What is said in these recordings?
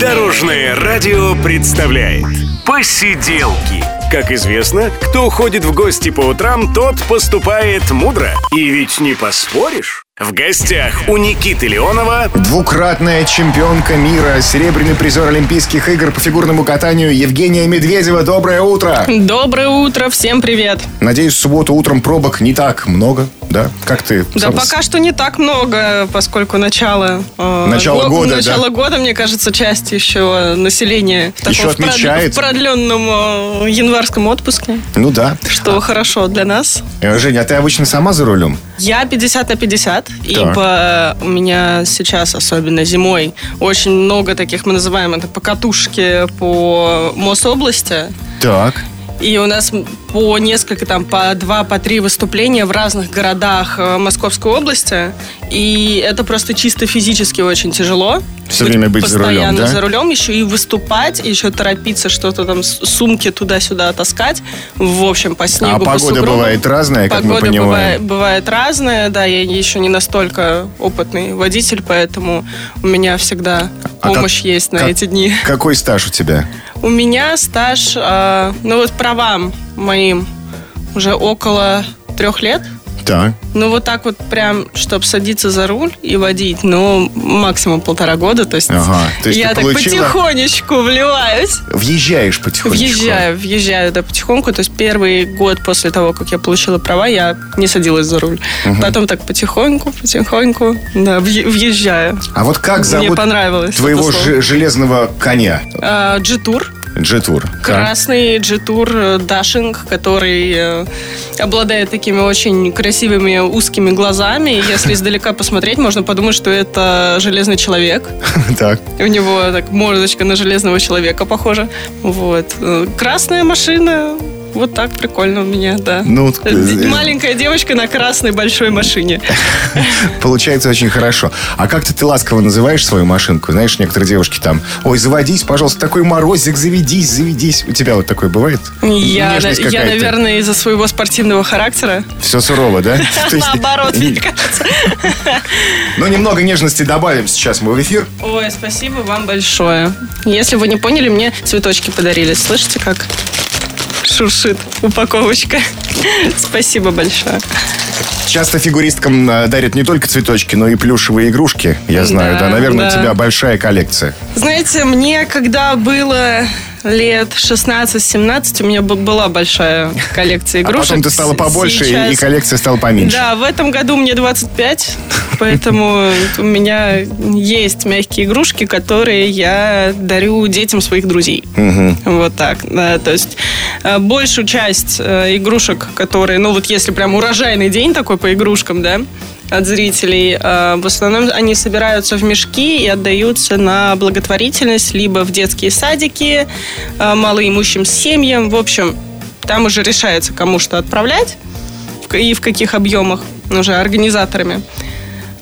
Дорожное радио представляет Посиделки как известно, кто ходит в гости по утрам, тот поступает мудро. И ведь не поспоришь. В гостях у Никиты Леонова Двукратная чемпионка мира, серебряный призер Олимпийских игр по фигурному катанию Евгения Медведева. Доброе утро! Доброе утро, всем привет. Надеюсь, в субботу утром пробок не так много, да? Как ты? Да сам- пока что не так много, поскольку начало... э, Начало года, да. Начало года, мне кажется, часть еще населения в Еще таком прод- отмечает. в продленном э, январском отпуске, Ну да. что хорошо для нас. Э, Женя, а ты обычно сама за рулем? Я 50 на 50, ибо у меня сейчас, особенно зимой, очень много таких, мы называем это покатушки по Мособласти. Так. И у нас по несколько, там, по два, по три выступления в разных городах э, Московской области. И это просто чисто физически очень тяжело. Все время быть за рулем, Постоянно да? за рулем, еще и выступать, еще торопиться, что-то там, сумки туда-сюда таскать. В общем, по снегу, А по погода бывает разная, как мы Погода понимаем. бывает, бывает разная, да, я еще не настолько опытный водитель, поэтому у меня всегда А как- помощь есть на как- эти дни. Какой стаж у тебя? У меня стаж, э, ну вот правам моим уже около трех лет. Так. Ну вот так вот прям, чтобы садиться за руль и водить, ну максимум полтора года. То есть, Ага, то есть я так получила- потихонечку вливаюсь. Въезжаешь потихонечку. Въезжаю, въезжаю, да, потихоньку. То есть первый год после того, как я получила права, я не садилась за руль. Потом так потихоньку, потихоньку, да, въе- въезжаю. А вот как Мне зовут понравилось твоего железного коня? А, G-тур. Джетур. Красный G-Tour э, Dashing, который э, обладает такими очень красивыми узкими глазами. Если издалека посмотреть, можно подумать, что это железный человек. Так. У него так мордочка на железного человека похожа. Вот. Э, Красная машина. Вот так прикольно у меня, да. Ну, Маленькая девочка на красной большой машине. Получается очень хорошо. А как-то ты ласково называешь свою машинку? Знаешь, некоторые девушки там, ой, заводись, пожалуйста, такой морозик, заведись, заведись. У тебя вот такое бывает? Я, я, наверное, из-за своего спортивного характера. Все сурово, да? Наоборот, мне кажется. Ну, немного нежности добавим сейчас мы в эфир. Ой, спасибо вам большое. Если вы не поняли, мне цветочки подарили. Слышите, как шуршит упаковочка? Спасибо большое. Часто фигуристкам э, дарят не только цветочки, но и плюшевые игрушки. Я знаю, да. Да, Наверное, да. у тебя большая коллекция. Знаете, мне когда было лет 16-17, у меня была большая коллекция А игрушек. потом ты стала побольше, и- сейчас- и коллекция стала поменьше. Да, в этом году мне 25, поэтому у меня есть мягкие игрушки, которые я дарю детям своих друзей. Вот так. да. То есть э, большую часть э, игрушек, которые, ну вот если прям урожайный день такой по игрушкам, да, от зрителей, э, в основном они собираются в мешки и отдаются на благотворительность, либо в детские садики, э, малоимущим семьям. В общем, там уже решается, кому что отправлять и в каких объемах уже организаторами.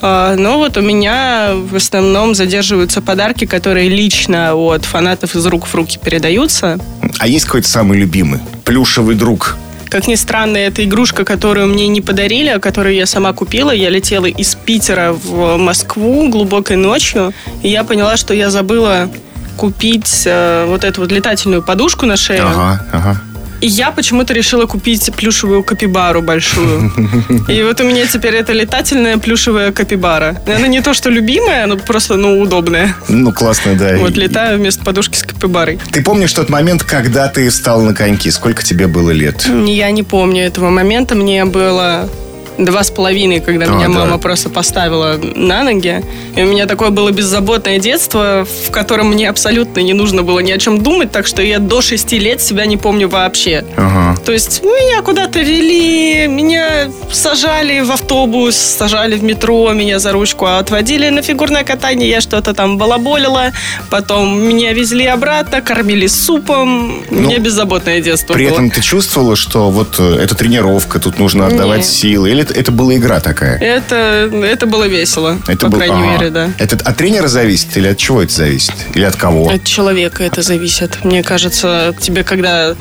А, Но вот у меня в основном задерживаются подарки, которые лично от фанатов из рук в руки передаются. А есть какой-то самый любимый? Плюшевый друг. Как ни странно, это игрушка, которую мне не подарили, а которую я сама купила. Я летела из Питера в Москву глубокой ночью, и я поняла, что я забыла купить э, вот эту вот летательную подушку на шею. Ага, ага. И я почему-то решила купить плюшевую капибару большую. И вот у меня теперь это летательная плюшевая капибара. Она не то, что любимая, но просто, ну, удобная. Ну, классно, да. Вот летаю вместо подушки с капибарой. Ты помнишь тот момент, когда ты встал на коньки? Сколько тебе было лет? Я не помню этого момента. Мне было два с половиной, когда А, меня да. мама просто поставила на ноги. И у меня такое было беззаботное детство, в котором мне абсолютно не нужно было ни о чем думать, так что я до шести лет себя не помню вообще. Ага. То есть меня куда-то вели, меня сажали в автобус, сажали в метро, меня за ручку отводили на фигурное катание, я что-то там балаболила, потом меня везли обратно, кормили супом. У меня беззаботное детство Ну, При было. этом ты чувствовала, что вот э, это тренировка, тут нужно отдавать Нет. силы? Или это, это была игра такая? Это, это было весело, Это по был- крайней ага. мере, да. Это от тренера зависит или от чего это зависит? Или от кого? От человека это зависит. Мне кажется, тебе когда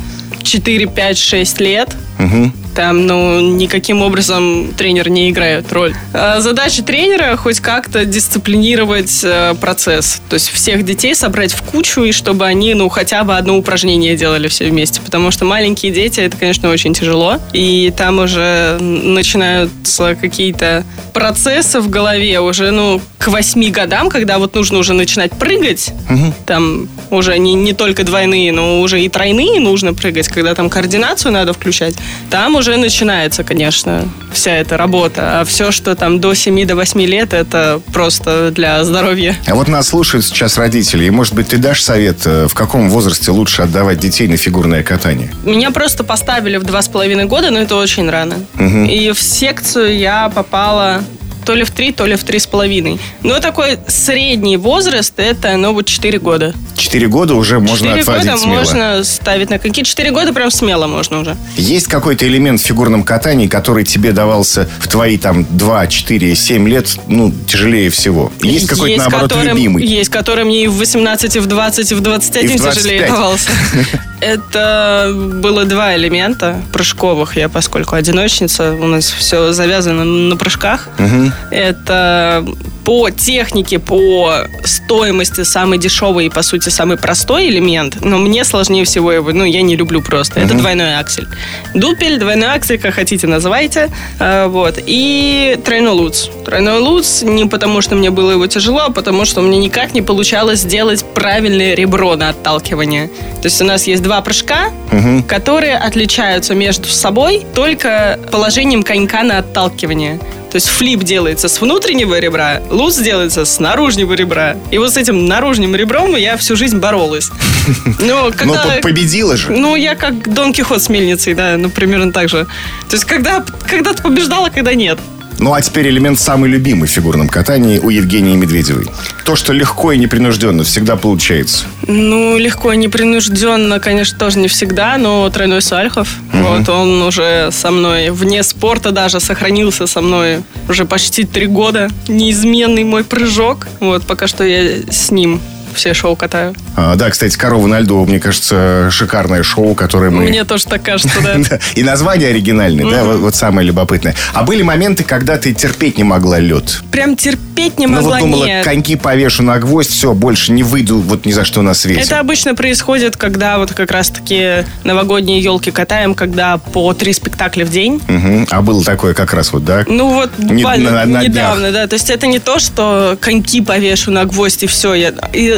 4, 5, 6 лет, Мгм. Там, ну, никаким образом тренер не играет роль. А задача тренера хоть как-то дисциплинировать э, процесс. То есть всех детей собрать в кучу, и чтобы они, ну, хотя бы одно упражнение делали все вместе. Потому что маленькие дети, это, конечно, очень тяжело. И там уже начинаются какие-то процессы в голове уже, ну, к восьми годам, когда вот нужно уже начинать прыгать, угу. там уже не, не только двойные, но уже и тройные нужно прыгать, когда там координацию надо включать, там уже начинается, конечно, вся эта работа. А все, что там до 7 до 8 лет, это просто для здоровья. А вот нас слушают сейчас родители, и, может быть, ты дашь совет, э, в каком возрасте лучше отдавать детей на фигурное катание? Меня просто поставили в два с половиной года, но это очень рано. Угу. И в секцию я попала то ли в три, то ли в три с половиной. Но такой средний возраст это, ну, вот четыре года. Четыре года уже можно 4 отводить года смело. можно ставить на какие четыре года прям смело можно уже. Есть какой-то элемент в фигурном катании, который тебе давался в твои там 2, 4, 7 лет, ну, тяжелее всего? Есть какой-то, наоборот, которым, любимый? Есть, который мне и в 18, и в 20, и в 21 и в тяжелее давался. Это было два элемента прыжковых. Я, поскольку одиночница, у нас все завязано на прыжках. Угу. Это по технике, по стоимости самый дешевый и, по сути, самый простой элемент, но мне сложнее всего его, ну, я не люблю просто. Uh-huh. Это двойной аксель. Дупель, двойной аксель, как хотите, называйте. А, вот. И тройной луц. Тройной луц не потому, что мне было его тяжело, а потому, что мне никак не получалось сделать правильное ребро на отталкивание. То есть у нас есть два прыжка, uh-huh. которые отличаются между собой только положением конька на отталкивание. То есть флип делается с внутреннего ребра, луз делается с наружного ребра. И вот с этим наружным ребром я всю жизнь боролась. Но, когда, Но победила же. Ну, я как Дон Кихот с мельницей, да, ну, примерно так же. То есть, когда, когда ты побеждала, когда нет. Ну а теперь элемент самый любимый в фигурном катании у Евгении Медведевой. То, что легко и непринужденно всегда получается. Ну, легко и непринужденно, конечно, тоже не всегда, но тройной Сальхов, угу. вот он уже со мной вне спорта даже сохранился со мной уже почти три года. Неизменный мой прыжок. Вот, пока что я с ним все шоу катаю. А, да, кстати, «Корова на льду», мне кажется, шикарное шоу, которое мы... Мне тоже так кажется, да. И название оригинальное, да, вот самое любопытное. А были моменты, когда ты терпеть не могла лед? Прям терпеть не могла, Ну вот думала, коньки повешу на гвоздь, все, больше не выйду вот ни за что на свете. Это обычно происходит, когда вот как раз-таки новогодние елки катаем, когда по три спектакля в день. А было такое как раз вот, да? Ну вот буквально недавно, да. То есть это не то, что коньки повешу на гвоздь и все. Я,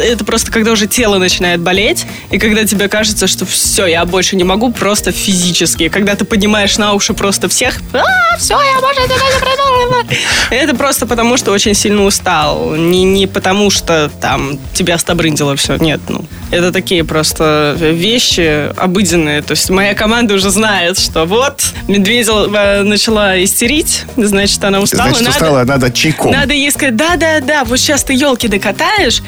это просто когда уже тело начинает болеть, и когда тебе кажется, что все, я больше не могу, просто физически. Когда ты поднимаешь на уши просто всех, а, все, я больше тебя не приду. Это просто потому, что очень сильно устал. Не, не потому, что там тебя стобрындило все. Нет, ну, это такие просто вещи обыденные. То есть моя команда уже знает, что вот Медведева начала истерить, значит, она устала. Значит, надо, устала, надо чайком. Надо ей сказать, да-да-да, вот сейчас ты елки докатаешь,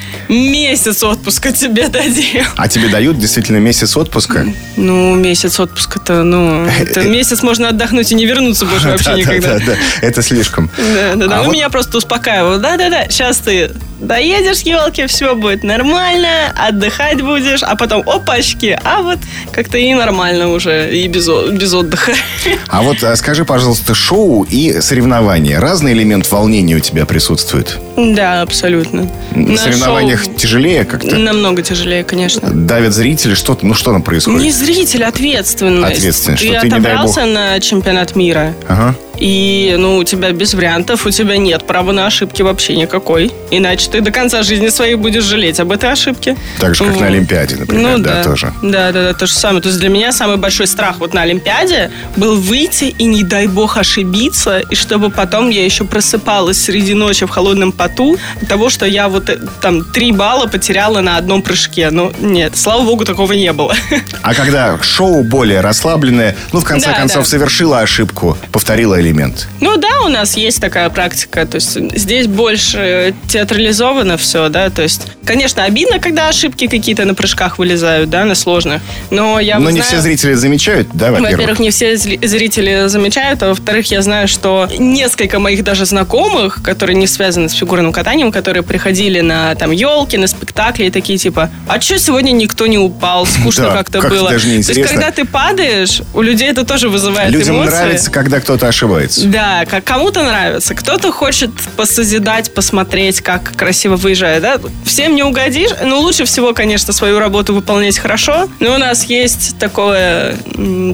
месяц отпуска тебе дадим. А тебе дают действительно месяц отпуска? Ну, месяц отпуска-то, ну, это месяц можно отдохнуть и не вернуться больше вообще никогда. Да, да, да, это слишком. Да, да, да. А ну, меня просто успокаивало. Да-да-да, сейчас ты доедешь елки, все будет нормально, отдыхать будешь, а потом опачки, а вот как-то и нормально уже, и без, без отдыха. А вот а скажи, пожалуйста, шоу и соревнования, разный элемент волнения у тебя присутствует? Да, абсолютно. На, На соревнованиях шоу тяжелее как-то? Намного тяжелее, конечно. Давят зрители, что, ну что там происходит? Не зритель, ответственность. Ответственность, что ты, ты отобрался не дай бог... на чемпионат мира. Ага. И, ну, у тебя без вариантов, у тебя нет права на ошибки вообще никакой. Иначе ты до конца жизни своей будешь жалеть об этой ошибке. Так же, как вот. на Олимпиаде, например, ну, да, да, тоже. Да, да, да, то же самое. То есть для меня самый большой страх вот на Олимпиаде был выйти и, не дай бог, ошибиться, и чтобы потом я еще просыпалась среди ночи в холодном поту от того, что я вот э, там три балла потеряла на одном прыжке. Ну, нет, слава богу, такого не было. А когда шоу более расслабленное, ну, в конце да, концов, да. совершила ошибку, повторила элемент? Ну да, у нас есть такая практика. То есть здесь больше театрализовано все, да. То есть, конечно, обидно, когда ошибки какие-то на прыжках вылезают, да, на сложных. Но я Но не знаю- все зрители замечают, да, во-первых? Во-первых, не все зрители замечают, а во-вторых, я знаю, что несколько моих даже знакомых, которые не связаны с фигурным катанием, которые приходили на там елки, на спектакли и такие типа, а что сегодня никто не упал, скучно Да, как-то как-то было. даже То есть, когда ты падаешь, у людей это тоже вызывает Людям эмоции. нравится, когда кто-то ошибается. Да, как кому-то нравится. Кто-то хочет посозидать, посмотреть, как красиво выезжает. Да? Всем не угодишь. Но лучше всего, конечно, свою работу выполнять хорошо. Но у нас есть такое,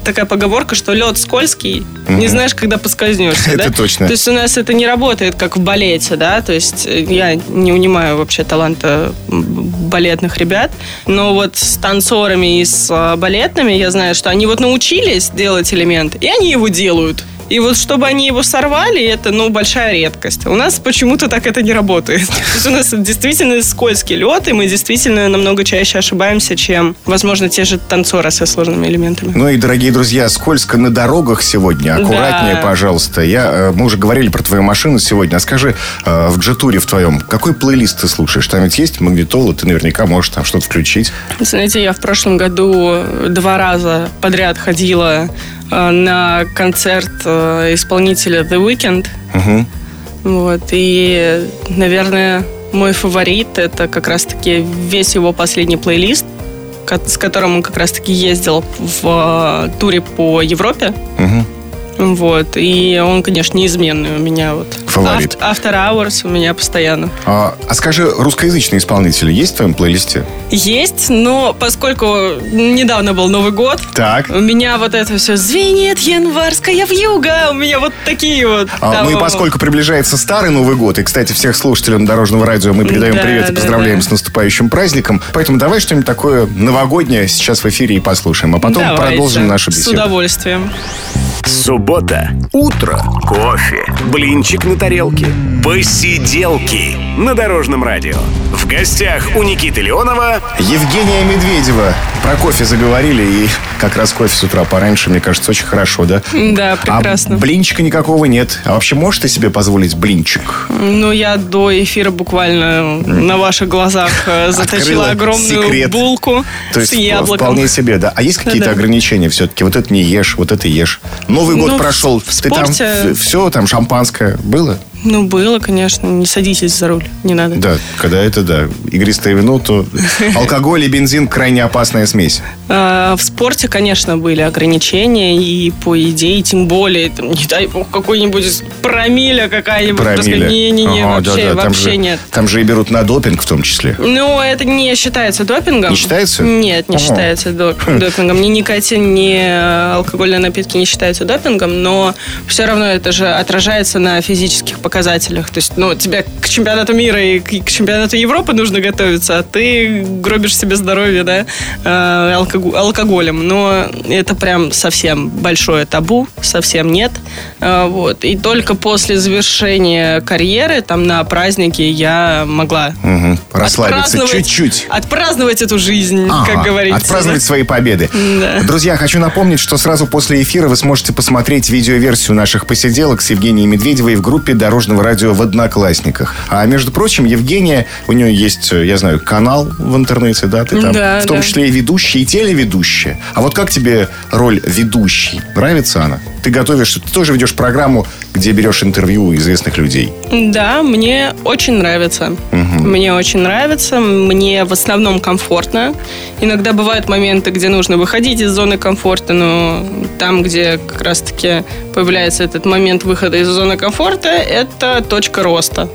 такая поговорка, что лед скользкий, не знаешь, когда поскользнешься. Это да? точно. То есть у нас это не работает, как в балете, да, то есть э, я не унимаю вообще таланта балетных ребят, но вот с танцорами и с а, балетными я знаю, что они вот научились делать элемент, и они его делают. И вот чтобы они его сорвали, это, ну, большая редкость. У нас почему-то так это не работает. То есть у нас действительно скользкий лед, и мы действительно намного чаще ошибаемся, чем, возможно, те же танцоры со сложными элементами. Ну и, дорогие друзья, скользко на дорогах сегодня. Аккуратнее, Да. пожалуйста. Я, э, мы уже говорили про твою машину сегодня. А скажи, э, в джетуре в твоем, какой плейлист ты слушаешь? Там ведь есть магнитола, ты наверняка можешь там что-то включить. Знаете, я в прошлом году два раза подряд ходила на концерт э, исполнителя The Weeknd. Мгм. Вот, и, наверное, мой фаворит это как раз-таки весь его последний плейлист, с которым он как раз-таки ездил в э, туре по Европе. Мгм. Вот, и он, конечно, неизменный у меня. Вот. Фаворит. Ав- After Hours у меня постоянно. А, а скажи, русскоязычные исполнители есть в твоем плейлисте? Есть, но поскольку недавно был Новый год, Так. У меня вот это все звенит январская вьюга. У меня вот такие вот. А, там, ну и поскольку приближается старый Новый год, и, кстати, всех слушателям Дорожного радио мы передаем Да, привет и да, поздравляем да. с наступающим праздником. Поэтому давай что-нибудь такое новогоднее сейчас в эфире и послушаем, а потом Давайте. продолжим нашу С беседу. удовольствием. Суббота. Утро. Кофе. Блинчик на тарелке. Посиделки. На Дорожном радио. В гостях у Никиты Леонова Евгения Медведева. Про кофе заговорили, и как раз кофе с утра пораньше, мне кажется, очень хорошо, да? Да, прекрасно. А блинчика никакого нет. А вообще можешь ты себе позволить блинчик? Ну, я до эфира буквально на ваших глазах э, заточила Открыла огромную секрет. булку То есть с яблоком. вполне себе, да. А есть какие-то Да-да. ограничения все-таки? Вот это не ешь, вот это ешь. Новый год Ну, в- прошел. в ты там спорте- все, там шампанское было? Ну, было, конечно. Не садитесь за руль, не надо. Да, когда это, да, игристое вино, то алкоголь и бензин крайне опасная смесь. А, В спорте, конечно, были ограничения и по идее, тем более, там, не дай бог, какой-нибудь промиля какая-нибудь. Промилле. Не-не-не, вообще, вообще нет. Там же и берут на допинг в том числе. Ну, это не считается допингом. Не считается? Нет, не считается доп- допингом. Ни никотин, ни э, алкогольные напитки не считаются допингом, но все равно это же отражается на физических показателях. То есть, ну, тебе к чемпионату мира и к, чемпионату Европы нужно готовиться, а ты гробишь себе здоровье, да, э, алког- алкоголем. Но это прям совсем большое табу, совсем нет. Э, Вот. И только после завершения карьеры, там, на празднике я могла Мгм. Расслабиться чуть-чуть. Отпраздновать эту жизнь, Ага, как говорится. Отпраздновать свои победы. Да. Друзья, хочу напомнить, что сразу после эфира вы сможете посмотреть видеоверсию наших посиделок с Евгенией Медведевой в группе Дорожного радио в Одноклассниках. А между прочим, Евгения, у нее есть, э, я знаю, канал в интернете, да, ты там, Да, в том да. числе и ведущая, и телеведущая. А вот как тебе роль ведущей? Нравится она? Ты готовишь, ты тоже ведешь программу, где берешь интервью у известных людей. Да, мне очень нравится. Мне очень нравится. Мне в основном комфортно. Иногда бывают моменты, где нужно выходить из зоны комфорта, но там, где как раз-таки появляется этот момент выхода из зоны комфорта, это точка роста.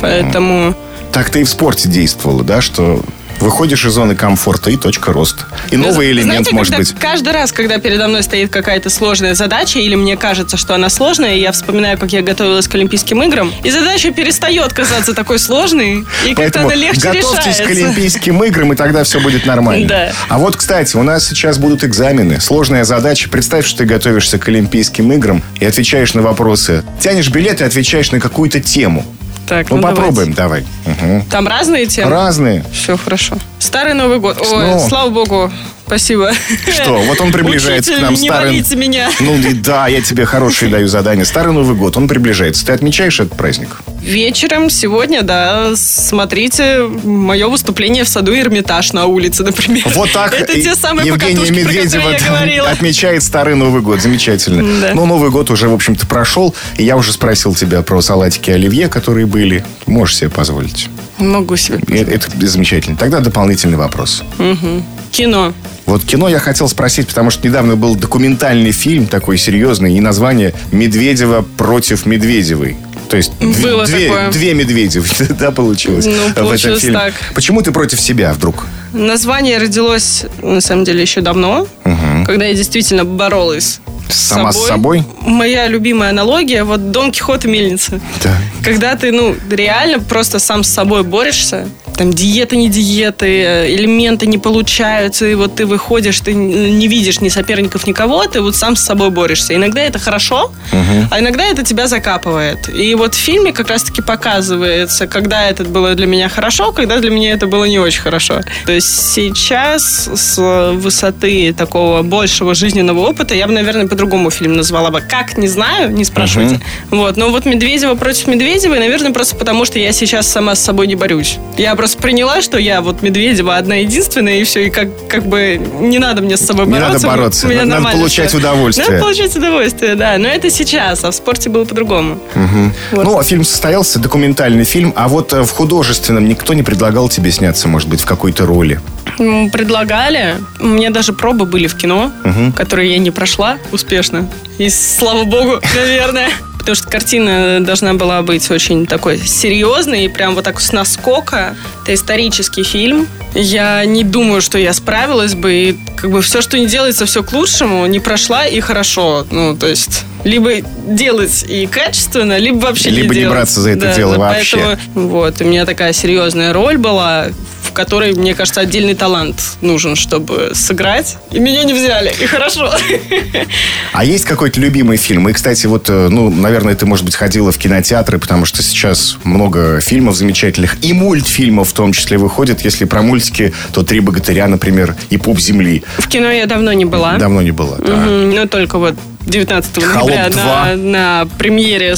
Поэтому Так ты и в спорте действовала, да, что выходишь из зоны комфорта и точка роста. И новый элемент, Знаете, может быть. Каждый раз, когда передо мной стоит какая-то сложная задача, или мне кажется, что она сложная, я вспоминаю, как я готовилась к Олимпийским играм, и задача перестает казаться такой сложной, и как-то она легче готовьтесь решается. к Олимпийским играм, и тогда все будет нормально. Да. А вот, кстати, у нас сейчас будут экзамены. Сложная задача. Представь, что ты готовишься к Олимпийским играм и отвечаешь на вопросы. Тянешь билет и отвечаешь на какую-то тему. Так, Ну, ну, давайте. попробуем, давай. Мгм. Там разные темы? Разные. Все хорошо. Старый Новый год. Ой, Снова. слава богу, Спасибо. Что, вот он приближается Учитель, к нам не старым... валите меня. Ну да, я тебе хорошее даю задание. Старый Новый год, он приближается. Ты отмечаешь этот праздник? Вечером сегодня, да, смотрите мое выступление в саду Эрмитаж на улице, например. Вот так Это те самые Евгения про Медведева которые я говорила. отмечает Старый Новый год. Замечательно. Да. Ну, Новый год уже, в общем-то, прошел. И я уже спросил тебя про салатики оливье, которые были. Можешь себе позволить. Могу себе. Это, это замечательно. Тогда дополнительный вопрос. Кино. Вот кино я хотел спросить, потому что недавно был документальный фильм такой серьезный, и название «Медведева против Медведевой». То есть Было две, такое. две Медведевы, да, получилось Ну, в этом получилось фильме. так. Почему ты против себя вдруг? Название родилось, на самом деле, еще давно, когда я действительно боролась Сама с собой? Моя любимая аналогия, вот Дон Кихот и мельница. Да. Когда ты, ну, реально просто сам с собой борешься, там диеты, не диеты, э, элементы не получаются, и вот ты выходишь, ты не видишь ни соперников, никого, ты вот сам с собой борешься. Иногда это хорошо, а иногда это тебя закапывает. И вот в фильме как раз-таки показывается, когда это было для меня хорошо, когда для меня это было не очень хорошо. То есть сейчас с высоты такого большего жизненного опыта я бы, наверное, по-другому фильм назвала бы. Как, не знаю, не спрашивайте. Вот, но вот Медведева против Медведевой, наверное, просто потому, что я сейчас сама с собой не борюсь. Я просто приняла, что я вот Медведева одна единственная, и все, и как, как бы не надо мне с собой Не бороться. надо бороться, меня надо- получать всё. удовольствие. Надо получать удовольствие, да. Но это сейчас, а в спорте было по-другому. Вот. Ну, а фильм состоялся, документальный фильм, а вот э, в художественном никто не предлагал тебе сняться, может быть, в какой-то роли? Предлагали. У меня даже пробы были в кино, которые я не прошла успешно. И слава богу, наверное. Потому что картина должна была быть очень такой серьезной и прям вот так с наскока. Это исторический фильм. Я не думаю, что я справилась бы. И как бы все, что не делается, все к лучшему, не прошла и хорошо. Ну, то есть либо делать и качественно, либо вообще Либо не делать. браться за это Да, дело да, вообще. Поэтому вот, у меня такая серьезная роль была, в которой, мне кажется, отдельный талант нужен, чтобы сыграть. И меня не взяли. И хорошо. А есть какой-то любимый фильм? И, кстати, вот, э, ну, наверное, ты, может быть, ходила в кинотеатры, потому что сейчас много фильмов замечательных, и мультфильмов в том числе выходят. Если про мультики, то «Три богатыря», например, и «Пуп земли». В кино я давно не была. Давно не было. да. Мгм, Ну, только вот 19 «Холоп ноября 2». на, на премьере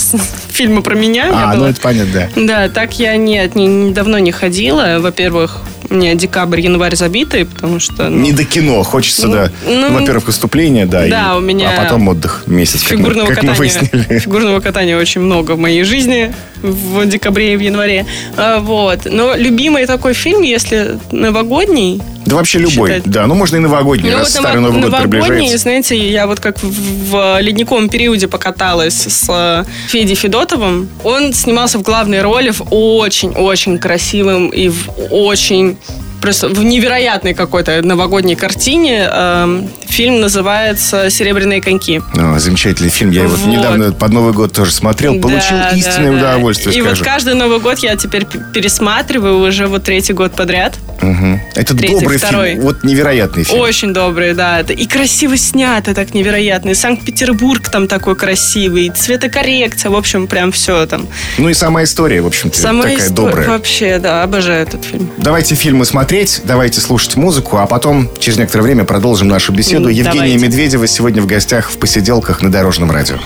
фильма про меня. А, ну была. это понятно, да. Да, так я нет, не, не- давно не ходила. Во-первых, у меня декабрь, январь забиты, потому что... ну, Не до кино. Хочется, Ну, да. ну, во-первых, выступление, да. да, и- у меня А потом отдых месяц, как, мы, фигурного, как мы выяснили. фигурного катания очень много в моей жизни в декабре и в январе. А, Вот. Но любимый такой фильм, если новогодний, Да вообще любой. считать. Да, ну можно и новогодний, ну, раз вот Старый Новый год новогодний, приближается. знаете, я вот как в, в ледниковом периоде покаталась с э, Федей Федотовым. Он снимался в главной роли в очень-очень красивом и в очень просто в невероятной какой-то новогодней картине. Эм, Фильм называется «Серебряные коньки». О, замечательный фильм. Я его Вот. недавно под Новый год тоже смотрел. Получил Да, истинное да, да. удовольствие, И скажу. вот каждый Новый год я теперь пересматриваю уже вот третий год подряд. Мгм. Это Третий, добрый второй. фильм. Вот невероятный фильм. Очень добрый, да. И красиво снято так невероятно. И Санкт-Петербург там такой красивый. и Цветокоррекция. В общем, прям все там. Ну и сама история, в общем-то, такая история- добрая. Вообще, да, обожаю этот фильм. Давайте фильмы смотреть, давайте слушать музыку, а потом через некоторое время продолжим нашу беседу. М, Евгения давайте. Медведева сегодня в гостях в посиделках на Дорожном радио.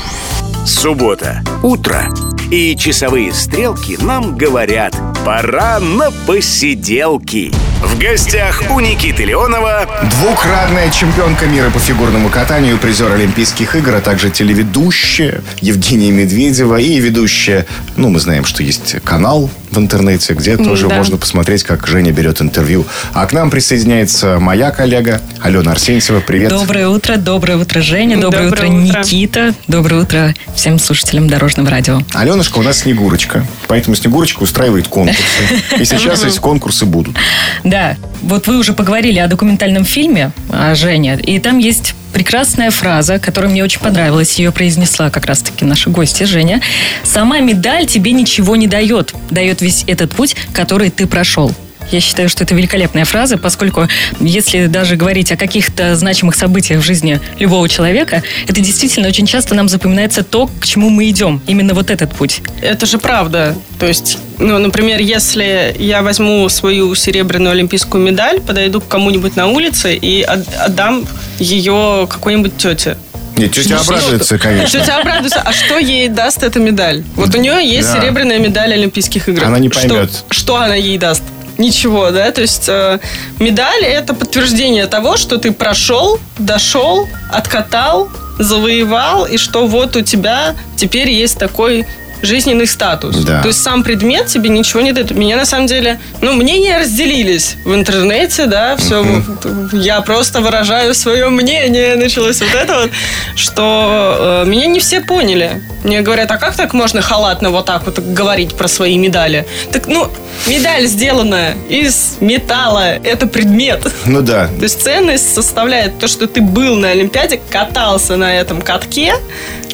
Суббота. Утро. И часовые стрелки нам говорят «Пора на посиделки». В гостях у Никиты Леонова Двукратная чемпионка мира по фигурному катанию, призер Олимпийских игр, а также телеведущая Евгения Медведева и ведущая, ну, мы знаем, что есть канал в интернете, где тоже да. можно посмотреть, как Женя берет интервью. А к нам присоединяется моя коллега Алена Арсентьева. Привет. Доброе утро, доброе утро, Женя, доброе, Доброе утро, утро. Никита, доброе утро всем слушателям Дорожного радио. Аленушка у нас Снегурочка, поэтому Снегурочка устраивает конкурсы. И сейчас эти конкурсы будут. Да, вот вы уже поговорили о документальном фильме, а, Женя, и там есть прекрасная фраза, которая мне очень понравилась. Ее произнесла как раз-таки наша гостья Женя. «Сама медаль тебе ничего не дает. Дает весь этот путь, который ты прошел». Я считаю, что это великолепная фраза, поскольку если даже говорить о каких-то значимых событиях в жизни любого человека, это действительно очень часто нам запоминается то, к чему мы идем. Именно вот этот путь. Это же правда. То есть, ну, например, если я возьму свою серебряную олимпийскую медаль, подойду к кому-нибудь на улице и отдам ее какой-нибудь тете. Нет, тетя ну, обрадуется, конечно. Тетя обрадуется. А что ей даст эта медаль? Вот у нее есть да. серебряная медаль Олимпийских игр. Она не поймет. Что, что она ей даст? Ничего, да? То есть э, медаль это подтверждение того, что ты прошел, дошел, откатал, завоевал, и что вот у тебя теперь есть такой жизненный статус. Да. То есть сам предмет тебе ничего не дает. Меня на самом деле, ну, мнения разделились в интернете, да, все. Uh-huh. Я просто выражаю свое мнение. Началось вот это вот, что э, меня не все поняли. Мне говорят, а как так можно халатно вот так вот говорить про свои медали? Так, ну, медаль сделана из металла, это предмет. Ну да. То есть ценность составляет то, что ты был на Олимпиаде, катался на этом катке,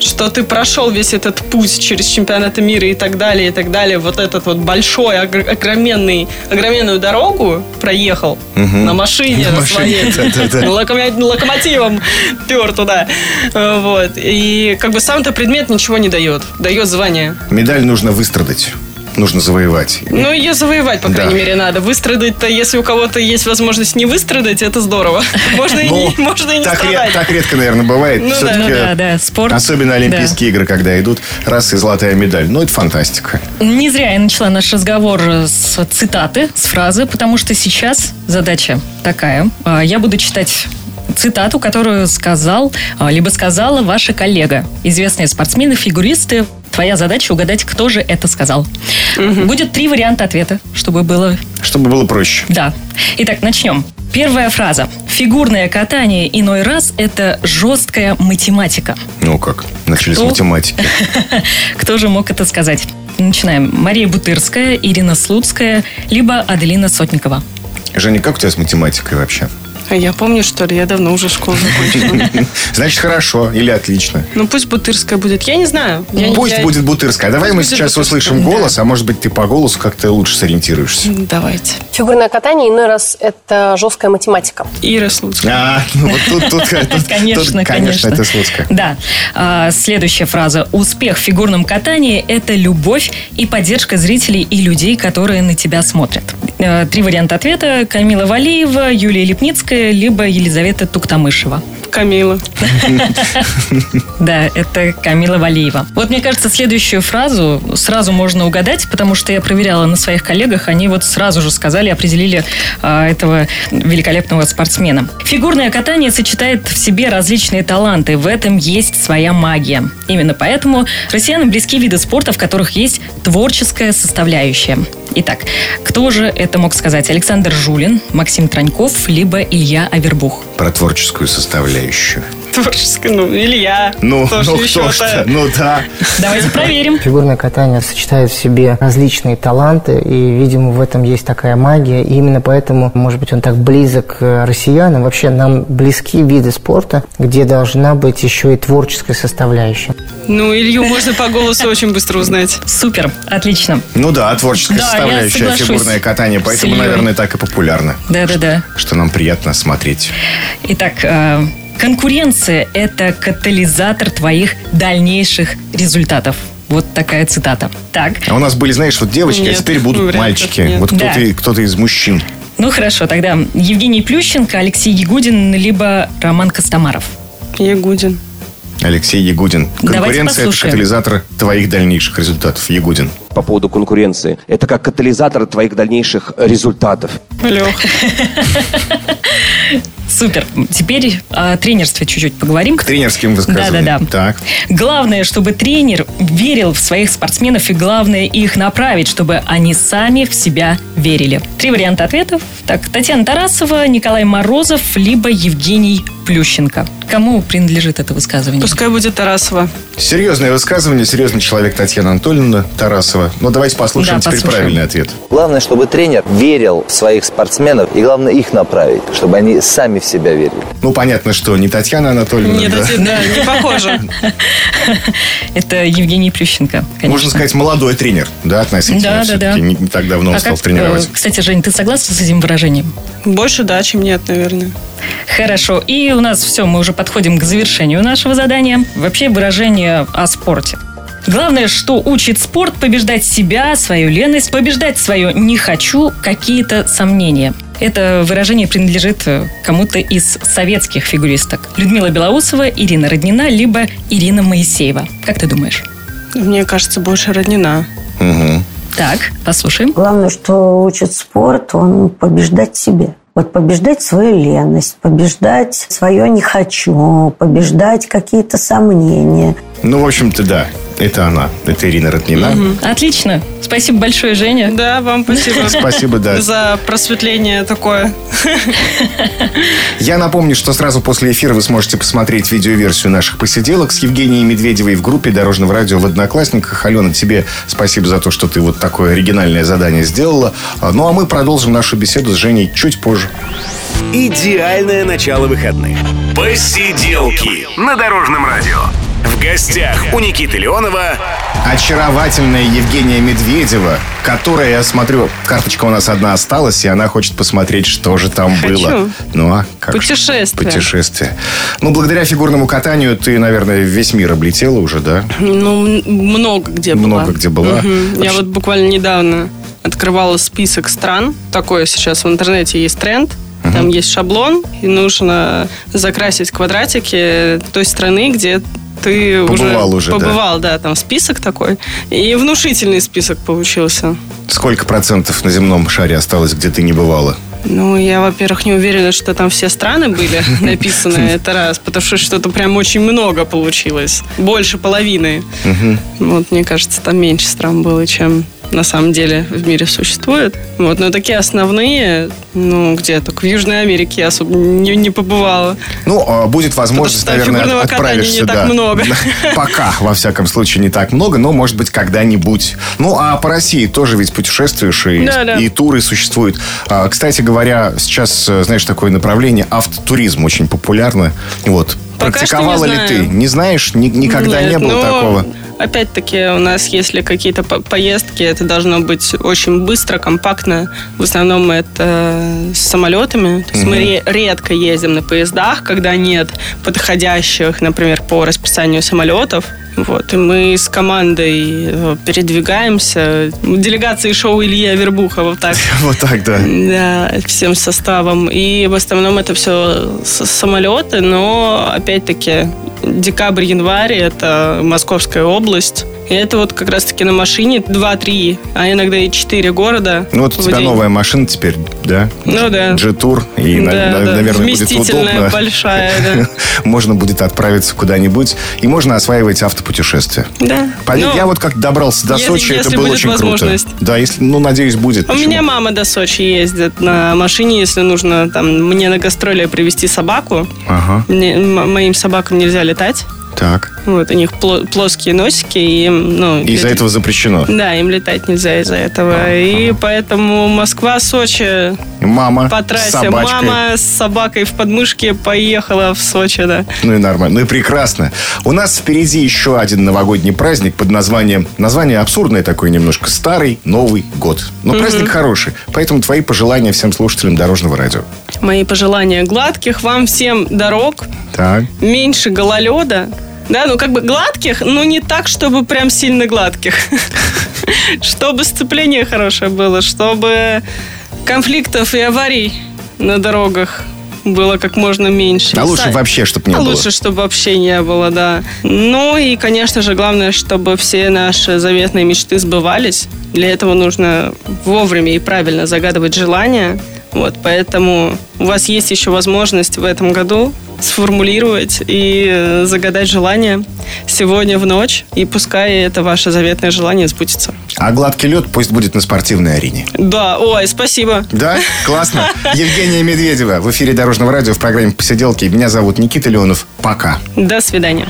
что ты прошел весь этот путь через чемпионаты мира и так далее, и так далее. Вот этот вот большой, огроменный, огроменную дорогу проехал угу. на машине на, своей, локомотивом пер туда. Вот. И как бы сам-то предмет ничего не дает. Дает звание. Медаль нужно выстрадать нужно завоевать. Ну, ее завоевать, по крайней да. мере, надо. Выстрадать-то, если у кого-то есть возможность не выстрадать, это здорово. Можно и не, ну, можно и не страдать. Так редко, наверное, бывает. Ну, Все-таки, да, да, спорт. Особенно Олимпийские игры, когда идут, раз и золотая медаль. Ну, это фантастика. Не зря я начала наш разговор с цитаты, с фразы, потому что сейчас задача такая. А, я буду читать цитату, которую сказал, а, либо сказала ваша коллега. Известные спортсмены, фигуристы. Твоя задача угадать, кто же это сказал. Угу. Будет три варианта ответа, чтобы было... Чтобы было проще. Да. Итак, начнем. Первая фраза. Фигурное катание иной раз – это жесткая математика. Ну как? Начали Кто? с математики. Кто же мог это сказать? Начинаем. Мария Бутырская, Ирина Слуцкая, либо Аделина Сотникова. Женя, как у тебя с математикой вообще? А я помню, что ли, я давно уже школу закончила. Значит, хорошо или отлично. Ну, пусть Бутырская будет. Я не знаю. Я, пусть я... будет Бутырская. Давай пусть мы сейчас услышим голос, да. а может быть, ты по голосу как-то лучше сориентируешься. Давайте. Фигурное катание иной раз это жесткая математика. Ира Слуцкая. А, ну вот тут, тут, тут, конечно, конечно. это Слуцкая. Да. А, следующая фраза. Успех в фигурном катании – это любовь и поддержка зрителей и людей, которые на тебя смотрят. А, три варианта ответа. Камила Валиева, Юлия Лепницкая, либо Елизавета Туктамышева. Камила. Да, это Камила Валиева. Вот мне кажется, следующую фразу сразу можно угадать, потому что я проверяла на своих коллегах, они вот сразу же сказали, определили а, этого великолепного спортсмена. Фигурное катание сочетает в себе различные таланты, в этом есть своя магия. Именно поэтому россиянам близки виды спорта, в которых есть творческая составляющая. Итак, кто же это мог сказать? Александр Жулин, Максим Траньков, либо Илья Авербух? Про творческую составляющую. Творческая, ну, Илья. Ну, кто ну кто что? Ну да. Давайте проверим. Фигурное катание сочетает в себе различные таланты, и, видимо, в этом есть такая магия, и именно поэтому, может быть, он так близок к россиянам. Вообще, нам близки виды спорта, где должна быть еще и творческая составляющая. Ну, Илью можно по голосу очень быстро узнать. Супер, отлично. Ну да, творческая да, составляющая фигурное катание, поэтому, наверное, так и популярно. Да-да-да. Что нам приятно смотреть. Итак, э, Конкуренция – это катализатор твоих дальнейших результатов. Вот такая цитата. Так. А у нас были, знаешь, вот девочки, а нет, а теперь будут мальчики. Нет. Вот кто-то, да. кто из мужчин. Ну хорошо, тогда Евгений Плющенко, Алексей Ягудин, либо Роман Костомаров. Ягудин. Алексей Ягудин. Конкуренция – это катализатор твоих дальнейших результатов. Ягудин. По поводу конкуренции. Это как катализатор твоих дальнейших результатов. Леха. Супер. Теперь о тренерстве чуть-чуть поговорим. К тренерским высказываниям. Да-да-да. Так. Главное, чтобы тренер верил в своих спортсменов, и главное их направить, чтобы они сами в себя верили. Три варианта ответов. Так, Татьяна Тарасова, Николай Морозов, либо Евгений Плющенко. Кому принадлежит это высказывание? Пускай будет Тарасова. Серьезное высказывание, серьезный человек Татьяна Анатольевна Тарасова. Ну, давайте послушаем да, теперь послушаем. правильный ответ. Главное, чтобы тренер верил в своих спортсменов, и главное их направить, чтобы они сами в себя верили. Ну, понятно, что не Татьяна Анатольевна. Нет, да? да, не похоже. Это Евгений Плющенко, конечно. Можно сказать, молодой тренер, да, относительно. Да, да, да. Не, не так давно он А стал как, тренировать. э, Кстати, Жень, ты согласна с этим выражением? Больше да, чем нет, наверное. Хорошо. И у нас все, мы уже подходим к завершению нашего задания. Вообще выражение о спорте. Главное, что учит спорт побеждать себя, свою леность, побеждать свое «не хочу», какие-то сомнения. Это выражение принадлежит э, кому-то из советских фигуристок. Людмила Белоусова, Ирина Роднина, либо Ирина Моисеева. Как ты думаешь? Мне кажется, больше роднина. Мгм. Так, послушаем. Главное, что учит спорт, он побеждать себе. Вот побеждать свою леность, побеждать свое «не хочу», побеждать какие-то сомнения. Ну, в общем-то, да. Это она. Это Ирина Ротнина. Отлично. Спасибо большое, Женя. Да, вам спасибо. Спасибо, да. За просветление такое. Я напомню, что сразу после эфира вы сможете посмотреть видеоверсию наших посиделок с Евгенией Медведевой в группе Дорожного радио в Одноклассниках. Алена, тебе спасибо за то, что ты вот такое оригинальное задание сделала. А, Ну, а мы продолжим нашу беседу с Женей чуть позже. Идеальное начало выходных. Посиделки на Дорожном радио. В гостях у Никиты Леонова Очаровательная Евгения Медведева, которая, я смотрю, карточка у нас одна осталась, и она хочет посмотреть, что же там Хочу. было. Ну, а как же? Путешествие. Путешествие. Ну, благодаря фигурному катанию ты, наверное, весь мир облетела уже, да? Ну, много где была. Много где была. Я Вообще- вот буквально недавно открывала список стран. Такое сейчас в интернете есть тренд. Там есть шаблон, и нужно закрасить квадратики той страны, где ты Побывал уже, да. побывал, да. там список такой. И внушительный список получился. Сколько процентов на земном шаре осталось, где ты не бывала? Ну, я, во-первых, не уверена, что там все страны были написаны. Это раз. Потому что что-то прям очень много получилось. Больше половины. Вот, мне кажется, там меньше стран было, чем на самом деле в мире существует. Вот, но такие основные, ну, где только в Южной Америке я особо не, не побывала. Ну, а, будет возможность, наверное, отправишься. не так да. много. Пока, во всяком случае, не так много, но, может быть, когда-нибудь. Ну, а по России тоже ведь путешествуешь, и, Да-да. и туры существуют. А, Кстати говоря, сейчас, э, знаешь, такое направление автотуризм очень популярно. Вот. Пока Практиковала ли знаю. ты? Не знаешь? Ни- никогда Нет, не было но такого? Опять-таки, у нас, если какие-то по- поездки, это должно быть очень быстро, компактно. В основном это с самолетами. То есть мы ре- редко ездим на поездах, когда нет подходящих, например, по расписанию самолетов. Вот, и мы с командой э, передвигаемся. Делегации шоу Ильи Авербуха, вот так. Вот так, да. Да, всем составом. И в основном это все самолеты, но опять-таки декабрь-январь это Московская область. И это вот как раз-таки на машине 2-3, а иногда и 4 города. Ну, вот у тебя день. новая машина теперь, да? Ну да. G-тур. И, Да, на- да. наверное, будет удобно. большая, да. Можно будет отправиться куда-нибудь. И можно осваивать автопутешествия. Да. Поверь, Ну, я вот как добрался до если- Сочи, это если было будет очень круто. Да, если, ну, надеюсь, будет. У Почему? меня мама до Сочи ездит на машине, если нужно там мне на гастроли привезти собаку. Ага, Мне- моим собакам нельзя летать. Так. Вот, у них пло- плоские носики, и ну... Из-за лет- этого запрещено. Да, им летать нельзя из-за этого. И поэтому Москва, Сочи Мама по с трассе. собачкой. Мама с собакой в подмышке поехала в Сочи, да. Ну и нормально. Ну и прекрасно. У нас впереди еще один новогодний праздник под названием... Название абсурдное такое немножко. Старый Новый год. Но праздник хороший. Поэтому твои пожелания всем слушателям Дорожного радио. Мои пожелания гладких вам всем дорог, Так. меньше гололеда. Да, ну как бы гладких, но не так, чтобы прям сильно гладких. Чтобы сцепление хорошее было, чтобы конфликтов и аварий на дорогах было как можно меньше. А лучше вообще, чтобы не а было. лучше, чтобы вообще не было, да. Ну и, конечно же, главное, чтобы все наши заветные мечты сбывались. Для этого нужно вовремя и правильно загадывать желания. Вот, поэтому у вас есть еще возможность в этом году сформулировать и э, загадать желание сегодня в ночь. И пускай это ваше заветное желание сбудется. А гладкий лед пусть будет на спортивной арене. Да, ой, спасибо. Да? Классно. Евгения Медведева в эфире Дорожного радио в программе «Посиделки». Меня зовут Никита Леонов. Пока. До свидания.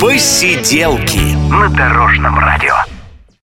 Посиделки на Дорожном радио.